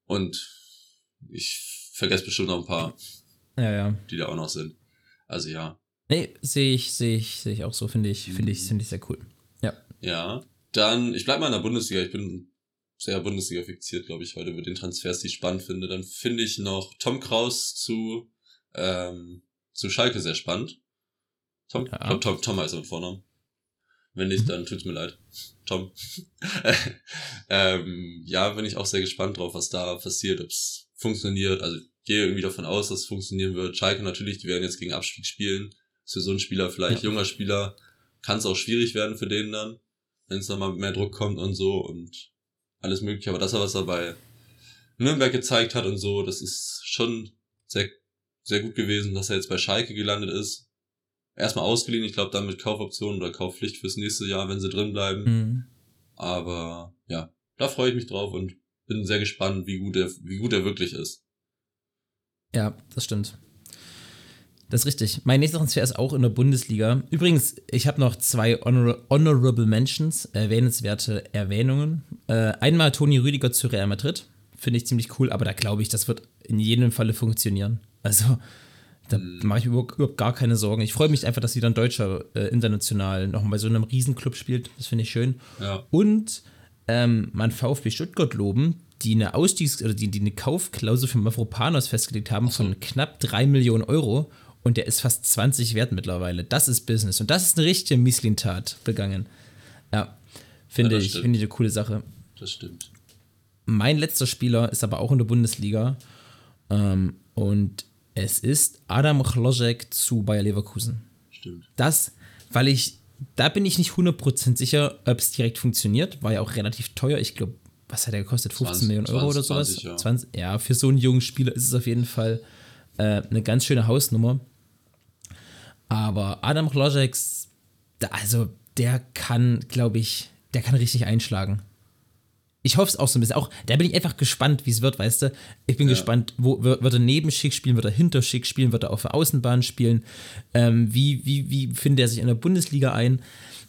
und ich vergesse bestimmt noch ein paar, ja, ja. die da auch noch sind. Also ja. Nee, sehe ich, sehe ich, sehe ich auch so, finde ich, finde ich, finde ich sehr cool. Ja. Ja. Dann, ich bleib mal in der Bundesliga. Ich bin sehr Bundesliga fixiert, glaube ich, heute über den Transfers, die ich spannend finde. Dann finde ich noch Tom Kraus zu, ähm, zu Schalke sehr spannend. Tom, ja. Tom, Tom, Tom heißt er mit Vornamen. Wenn nicht, mhm. dann tut's mir leid. Tom. ähm, ja, bin ich auch sehr gespannt drauf, was da passiert, ob's funktioniert. Also gehe irgendwie davon aus, dass es funktionieren wird. Schalke natürlich, die werden jetzt gegen Abstieg spielen. Ist für so ein Spieler vielleicht, ja. junger Spieler, kann es auch schwierig werden für den dann wenn es nochmal mehr Druck kommt und so und alles mögliche. Aber das, was er bei Nürnberg gezeigt hat und so, das ist schon sehr, sehr gut gewesen, dass er jetzt bei Schalke gelandet ist. Erstmal ausgeliehen, ich glaube dann mit Kaufoption oder Kaufpflicht fürs nächste Jahr, wenn sie drin bleiben. Mhm. Aber ja, da freue ich mich drauf und bin sehr gespannt, wie gut er, wie gut er wirklich ist. Ja, das stimmt. Das ist richtig. Mein nächster Transfer ist auch in der Bundesliga. Übrigens, ich habe noch zwei Honor Honorable Mentions, erwähnenswerte Erwähnungen. Äh, einmal Toni Rüdiger zu Real Madrid. Finde ich ziemlich cool, aber da glaube ich, das wird in jedem Falle funktionieren. Also, da mhm. mache ich mir überhaupt gar keine Sorgen. Ich freue mich einfach, dass wieder ein Deutscher äh, international noch bei so einem Riesenclub spielt. Das finde ich schön. Ja. Und ähm, man VfB Stuttgart loben, die eine Ausstiegs- oder die, die eine Kaufklausel für Mavropanos festgelegt haben so. von knapp 3 Millionen Euro und der ist fast 20 wert mittlerweile. Das ist Business und das ist eine richtige Misslintat begangen. Ja, finde ja, ich, finde ich eine coole Sache. Das stimmt. Mein letzter Spieler ist aber auch in der Bundesliga ähm, und es ist Adam Chlojek zu Bayer Leverkusen. Stimmt. Das, weil ich, da bin ich nicht 100% sicher, ob es direkt funktioniert. War ja auch relativ teuer. Ich glaube, was hat er gekostet? 15 20, Millionen Euro 20, oder sowas? 20, ja. 20, ja, für so einen jungen Spieler ist es auf jeden Fall äh, eine ganz schöne Hausnummer. Aber Adam Chlojeks, also der kann, glaube ich, der kann richtig einschlagen. Ich hoffe es auch so ein bisschen. Auch da bin ich einfach gespannt, wie es wird, weißt du. Ich bin ja. gespannt, wo wird, wird er neben Schick spielen, wird er hinter Schick spielen, wird er auf der Außenbahn spielen. Ähm, wie, wie, wie findet er sich in der Bundesliga ein?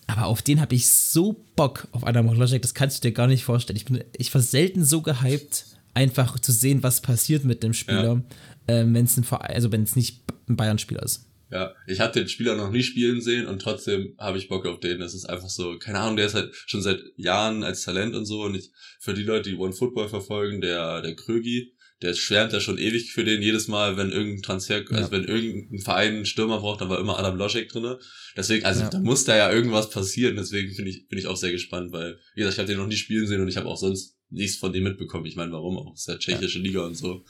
Aber auf den habe ich so Bock auf Adam Chlojek, das kannst du dir gar nicht vorstellen. Ich, bin, ich war selten so gehypt, einfach zu sehen, was passiert mit dem Spieler, ja. ähm, wenn es ein Verein, also wenn es nicht ein Bayern-Spieler ist. Ja, ich hatte den Spieler noch nie spielen sehen und trotzdem habe ich Bock auf den. Das ist einfach so, keine Ahnung, der ist halt schon seit Jahren als Talent und so. Und ich, für die Leute, die One Football verfolgen, der, der Krögi, der schwärmt ja schon ewig für den jedes Mal, wenn irgendein Transfer, ja. also wenn irgendein Verein einen Stürmer braucht, dann war immer Adam Loschek drinne. Deswegen, also ja. da muss da ja irgendwas passieren. Deswegen finde ich, bin ich auch sehr gespannt, weil, wie gesagt, ich habe den noch nie spielen sehen und ich habe auch sonst nichts von dem mitbekommen. Ich meine, warum auch? Das ist ja tschechische ja. Liga und so.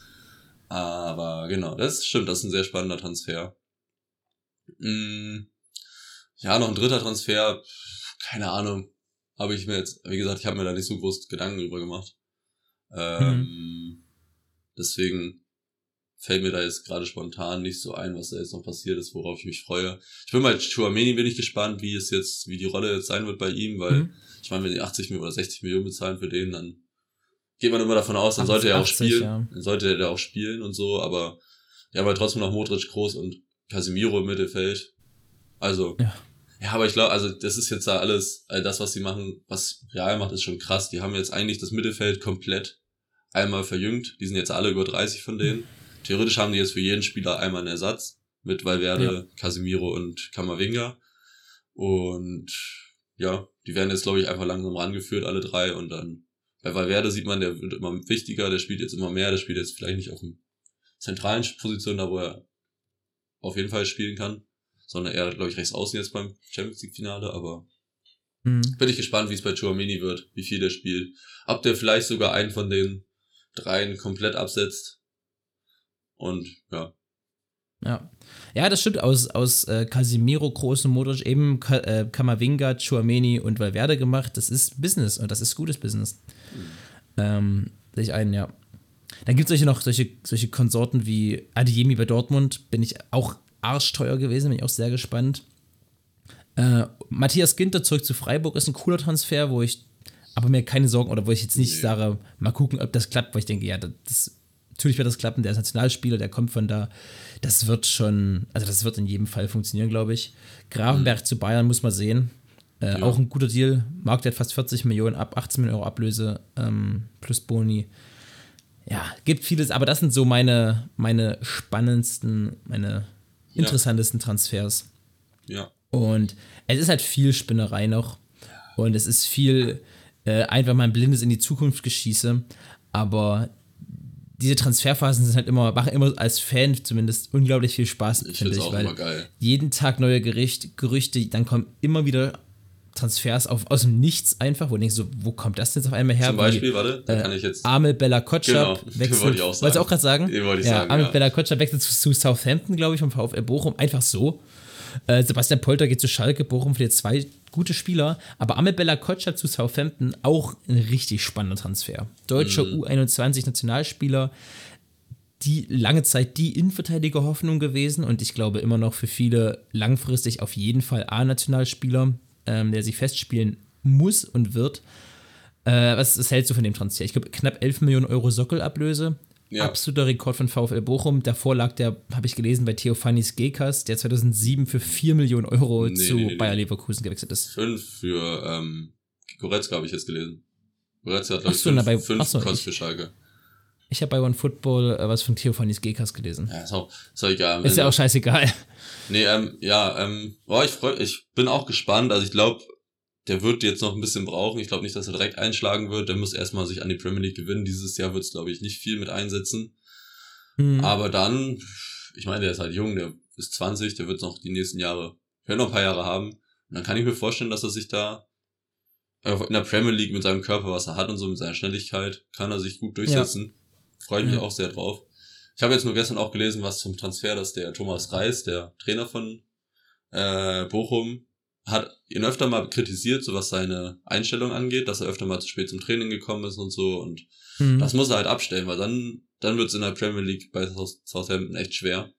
Aber genau, das stimmt, das ist ein sehr spannender Transfer. Mm, ja, noch ein dritter Transfer, keine Ahnung. Habe ich mir jetzt, wie gesagt, ich habe mir da nicht so groß Gedanken drüber gemacht. Ähm, mhm. Deswegen fällt mir da jetzt gerade spontan nicht so ein, was da jetzt noch passiert ist, worauf ich mich freue. Ich bin bei Chouameni bin ich gespannt, wie es jetzt, wie die Rolle jetzt sein wird bei ihm, weil mhm. ich meine, wenn die 80 Millionen oder 60 Millionen bezahlen für den, dann geht man immer davon aus, dann sollte er auch spielen, ja. dann sollte er auch spielen und so, aber ja, aber trotzdem noch Modric groß und Casemiro im Mittelfeld. Also, ja. Ja, aber ich glaube, also das ist jetzt da alles, all das, was sie machen, was Real macht, ist schon krass. Die haben jetzt eigentlich das Mittelfeld komplett einmal verjüngt. Die sind jetzt alle über 30 von denen. Theoretisch haben die jetzt für jeden Spieler einmal einen Ersatz mit Valverde, ja. Casemiro und Kamavinga. Und ja, die werden jetzt, glaube ich, einfach langsam rangeführt, alle drei. Und dann bei Valverde sieht man, der wird immer wichtiger, der spielt jetzt immer mehr, der spielt jetzt vielleicht nicht auf dem zentralen Position, da wo er auf jeden Fall spielen kann sondern eher, glaube ich, rechts außen jetzt beim Champions League Finale, aber mhm. bin ich gespannt, wie es bei Chouamini wird, wie viel der spielt. Ob der vielleicht sogar einen von den dreien komplett absetzt. Und ja. Ja. Ja, das stimmt. Aus, aus äh, Casimiro, großen Modric, eben Ka äh, Kamavinga, Chouameni und Valverde gemacht. Das ist Business und das ist gutes Business. Mhm. Ähm, sehe ich ein, ja. Dann gibt es solche noch solche, solche Konsorten wie Adiemi bei Dortmund. Bin ich auch arschteuer gewesen, bin ich auch sehr gespannt. Äh, Matthias Ginter zurück zu Freiburg ist ein cooler Transfer, wo ich aber mir keine Sorgen oder wo ich jetzt nicht sage, mal gucken, ob das klappt, weil ich denke, ja, das, natürlich wird das klappen, der ist Nationalspieler, der kommt von da. Das wird schon, also das wird in jedem Fall funktionieren, glaube ich. Gravenberg mhm. zu Bayern muss man sehen. Äh, ja. Auch ein guter Deal. Marktwert fast 40 Millionen ab, 18 Millionen Euro Ablöse ähm, plus Boni. Ja, gibt vieles, aber das sind so meine, meine spannendsten, meine interessantesten ja. Transfers. Ja. Und es ist halt viel Spinnerei noch. Und es ist viel äh, einfach mal ein blindes in die Zukunft geschieße. Aber diese Transferphasen sind halt immer, machen immer als Fan zumindest unglaublich viel Spaß, finde ich. Auch weil immer geil. jeden Tag neue Gericht, Gerüchte, dann kommen immer wieder Transfers auf, aus dem Nichts einfach, wo du denkst, so, wo kommt das jetzt auf einmal her? Zum Beispiel, Wie, warte, da äh, kann ich jetzt. Amel Bella Kotschap genau, wechselt. Wollte ich auch sagen. Wolltest du auch gerade sagen? Den wollte ich ja, sagen. Amel ja. Bella Kotschap wechselt zu, zu, Southampton, glaube ich, vom VfL Bochum. Einfach so. Äh, Sebastian Polter geht zu Schalke, Bochum für zwei gute Spieler. Aber Amel Bella Kotschap zu Southampton auch ein richtig spannender Transfer. Deutscher mhm. U21-Nationalspieler die lange Zeit die Innenverteidiger-Hoffnung gewesen und ich glaube immer noch für viele langfristig auf jeden Fall A-Nationalspieler ähm, der sich festspielen muss und wird. Äh, was, was hältst du von dem Transfer? Ich glaube, knapp 11 Millionen Euro Sockelablöse. Ja. Absoluter Rekord von VfL Bochum. Davor lag der, habe ich gelesen, bei Theophanis Gekas, der 2007 für 4 Millionen Euro nee, zu nee, nee, Bayer Leverkusen gewechselt ist. Fünf für ähm, Goretzka habe ich jetzt gelesen. Goretzka hat, glaube ich, so, fünf, bei, fünf so, Kost für Schalke. Ich habe bei One Football äh, was von Theophanis Gekas gelesen. Ja, ist auch, ist auch egal. Ist ja auch scheißegal. Nee, ähm, ja, ähm, boah, ich freu, ich bin auch gespannt. Also ich glaube, der wird jetzt noch ein bisschen brauchen. Ich glaube nicht, dass er direkt einschlagen wird. Der muss erstmal sich an die Premier League gewinnen. Dieses Jahr wird es, glaube ich, nicht viel mit einsetzen. Mhm. Aber dann, ich meine, der ist halt jung, der ist 20, der wird noch die nächsten Jahre, wird noch ein paar Jahre haben. Und dann kann ich mir vorstellen, dass er sich da in der Premier League mit seinem Körper, was er hat und so mit seiner Schnelligkeit, kann er sich gut durchsetzen. Ja. Freue ich mich ja. auch sehr drauf. Ich habe jetzt nur gestern auch gelesen, was zum Transfer, dass der Thomas Reis, der Trainer von äh, Bochum, hat ihn öfter mal kritisiert, so was seine Einstellung angeht, dass er öfter mal zu spät zum Training gekommen ist und so. Und mhm. das muss er halt abstellen, weil dann, dann wird es in der Premier League bei Southampton echt schwer.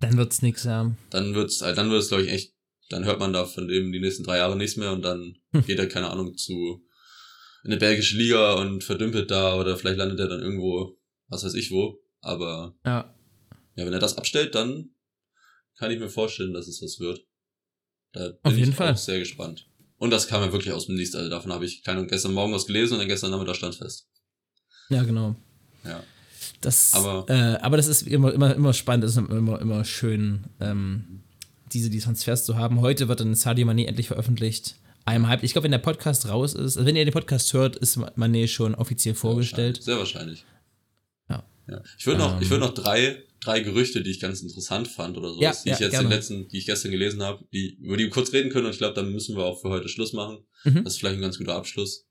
Dann wird's nix, ja. Dann wird's, halt, dann wird's, glaube ich, echt, dann hört man da von dem die nächsten drei Jahre nichts mehr und dann hm. geht er, keine Ahnung, zu in eine belgische Liga und verdümpelt da oder vielleicht landet er dann irgendwo, was weiß ich wo. Aber ja. ja, wenn er das abstellt, dann kann ich mir vorstellen, dass es was wird. Da bin Auf jeden ich Fall. auch sehr gespannt. Und das kam ja wirklich aus dem Nichts. Also davon habe ich keine gestern Morgen was gelesen und dann gestern Nachmittag stand fest. Ja, genau. Ja. Das, aber, äh, aber das ist immer, immer, immer spannend, es ist immer, immer schön, ähm, diese die Transfers zu haben. Heute wird dann Sadio Mane endlich veröffentlicht. Hype. Ich glaube, wenn der Podcast raus ist, also wenn ihr den Podcast hört, ist Mane schon offiziell vorgestellt. Sehr wahrscheinlich. Ja. Ich würde noch, ähm. ich würde noch drei, drei Gerüchte, die ich ganz interessant fand oder so, ja, die ja, ich jetzt gerne. den letzten, die ich gestern gelesen habe, die, über die wir kurz reden können und ich glaube, dann müssen wir auch für heute Schluss machen. Mhm. Das ist vielleicht ein ganz guter Abschluss.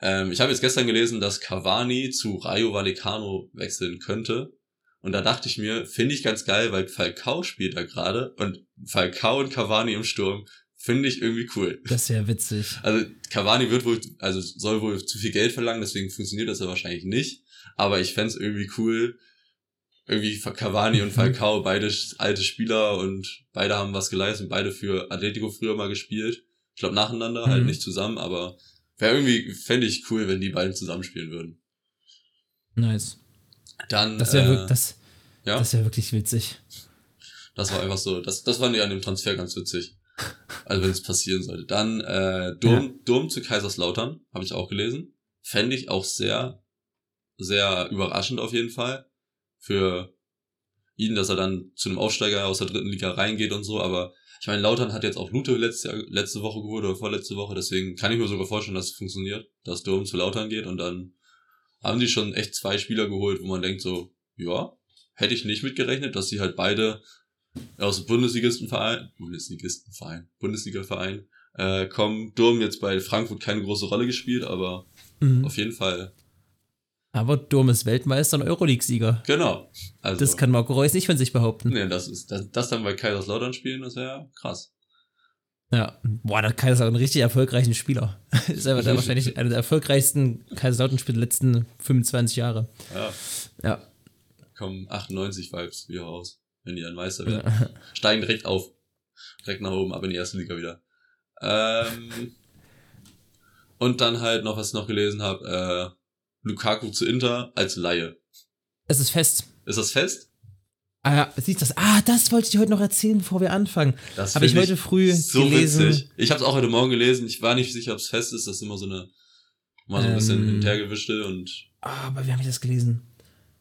Ähm, ich habe jetzt gestern gelesen, dass Cavani zu Rayo Vallecano wechseln könnte. Und da dachte ich mir, finde ich ganz geil, weil Falcao spielt da gerade und Falcao und Cavani im Sturm finde ich irgendwie cool. Das ist ja witzig. Also Cavani wird wohl, also soll wohl zu viel Geld verlangen, deswegen funktioniert das ja wahrscheinlich nicht. Aber ich fände irgendwie cool, irgendwie Cavani und Falcao, beide alte Spieler und beide haben was geleistet, beide für Atletico früher mal gespielt. Ich glaube nacheinander, halt mhm. halt nicht zusammen, aber wäre irgendwie, fände ich cool, wenn die beiden zusammenspielen würden. Nice. Dann. Das wäre äh, das, ja? das wär wirklich witzig. Das war einfach so, das, das fand ich an dem Transfer ganz witzig. Also wenn es passieren sollte. Dann äh, Dom, ja. Dom zu Kaiserslautern, habe ich auch gelesen. Fände ich auch sehr, sehr überraschend auf jeden Fall. Für ihn, dass er dann zu einem Aufsteiger aus der dritten Liga reingeht und so, aber ich meine, Lautern hat jetzt auch Lute letzte, letzte Woche geholt oder vorletzte Woche, deswegen kann ich mir sogar vorstellen, dass es funktioniert, dass Dom zu Lautern geht und dann haben die schon echt zwei Spieler geholt, wo man denkt so, ja, hätte ich nicht mitgerechnet, dass sie halt beide aus dem Bundesligistenverein, Bundesligistenverein, Bundesligaverein äh, kommen. Durm jetzt bei Frankfurt keine große Rolle gespielt, aber mhm. auf jeden Fall. Aber Durm ist Weltmeister und Euroleague-Sieger. Genau. Also, das kann Marco Reus nicht von sich behaupten. Nee, das ist das, das dann bei Kaiserslautern spielen, das wäre krass. Ja, boah, der Kaiserslautern ein richtig erfolgreichen Spieler. ist einfach der wahrscheinlich einer der erfolgreichsten Kaiserslautern-Spieler der letzten 25 Jahre. Ja. Ja. Kommen 98 Vibes wieder raus wenn die dann Meister werden. Ja. Steigen direkt auf. Direkt nach oben, ab in die erste Liga wieder. Ähm, und dann halt noch, was ich noch gelesen habe, äh, Lukaku zu Inter als Laie. Es ist fest. Ist das fest? Ah, ja, siehst das? Ah, das wollte ich dir heute noch erzählen, bevor wir anfangen. Das habe ich heute früh so gelesen. Witzig. Ich habe es auch heute Morgen gelesen. Ich war nicht sicher, ob es fest ist. Das ist immer so eine, mal so ein ähm, bisschen hintergewischte und. Ah, aber wie habe ich das gelesen?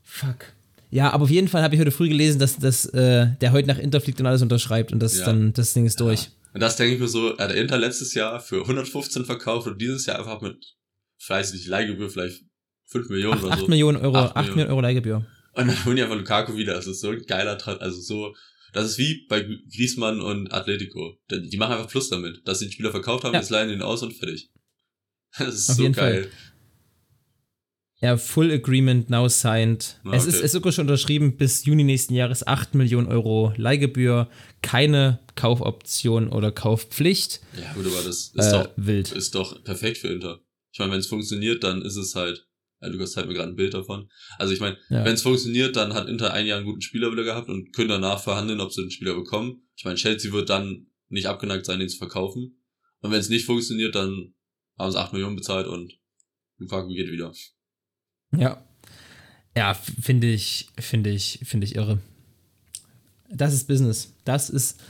Fuck. Ja, aber auf jeden Fall habe ich heute früh gelesen, dass, dass äh, der heute nach Inter fliegt und alles unterschreibt und das ja. dann das Ding ist durch. Und das denke ich mir so, er hat Inter letztes Jahr für 115 verkauft und dieses Jahr einfach mit, vielleicht nicht Leihgebühr, vielleicht 5 Millionen Ach, oder 8 so. Millionen Euro, 8, 8 Millionen. Millionen Euro Leihgebühr. Und dann holen die einfach Lukaku wieder. Das ist so ein geiler, also so, das ist wie bei Griezmann und Atletico. Die machen einfach Plus damit, dass sie den Spieler verkauft haben, ja. jetzt leihen den aus und fertig. Das ist Auf so geil. Fall. Ja, Full Agreement now signed. Okay. Es ist, es ist sogar schon unterschrieben bis Juni nächsten Jahres 8 Millionen Euro Leihgebühr, keine Kaufoption oder Kaufpflicht. Ja, gut, aber das ist, äh, doch, wild. ist doch perfekt für Inter. Ich meine, wenn es funktioniert, dann ist es halt. Ja, Lukas zeigt mir gerade ein Bild davon. Also ich meine, ja. wenn es funktioniert, dann hat Inter ein Jahr einen guten Spieler wieder gehabt und können danach verhandeln, ob sie den Spieler bekommen. Ich meine, Chelsea wird dann nicht abgeneigt sein, den zu verkaufen. Und wenn es nicht funktioniert, dann haben sie 8 Millionen bezahlt und Lukaku geht wieder. Ja. Ja, finde ich, finde ich, finde ich irre. Das ist Business. Das ist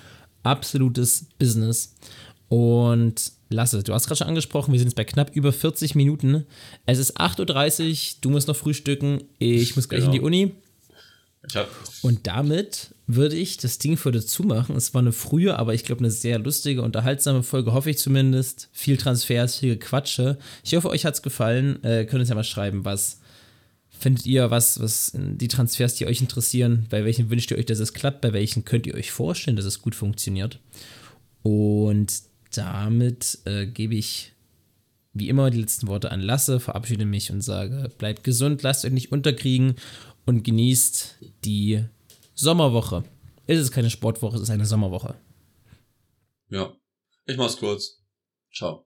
absolutes Business. Und Lasse, du hast gerade schon angesprochen, wir sind jetzt bei knapp über 40 Minuten. Es ist 8.30 Uhr, du musst noch frühstücken, ich muss gleich genau. in die Uni. Und damit würde ich das Ding für dazu machen. Es war eine frühe, aber ich glaube eine sehr lustige, unterhaltsame Folge, hoffe ich zumindest. Viel Transfers, viel Gequatsche. Ich hoffe, euch hat es gefallen. Äh, könnt uns ja mal schreiben, was findet ihr, was, was die Transfers, die euch interessieren, bei welchen wünscht ihr euch, dass es klappt, bei welchen könnt ihr euch vorstellen, dass es gut funktioniert. Und damit äh, gebe ich wie immer die letzten Worte an Lasse, verabschiede mich und sage, bleibt gesund, lasst euch nicht unterkriegen und genießt die Sommerwoche. Es ist keine Sportwoche, es ist eine Sommerwoche. Ja, ich mach's kurz. Ciao.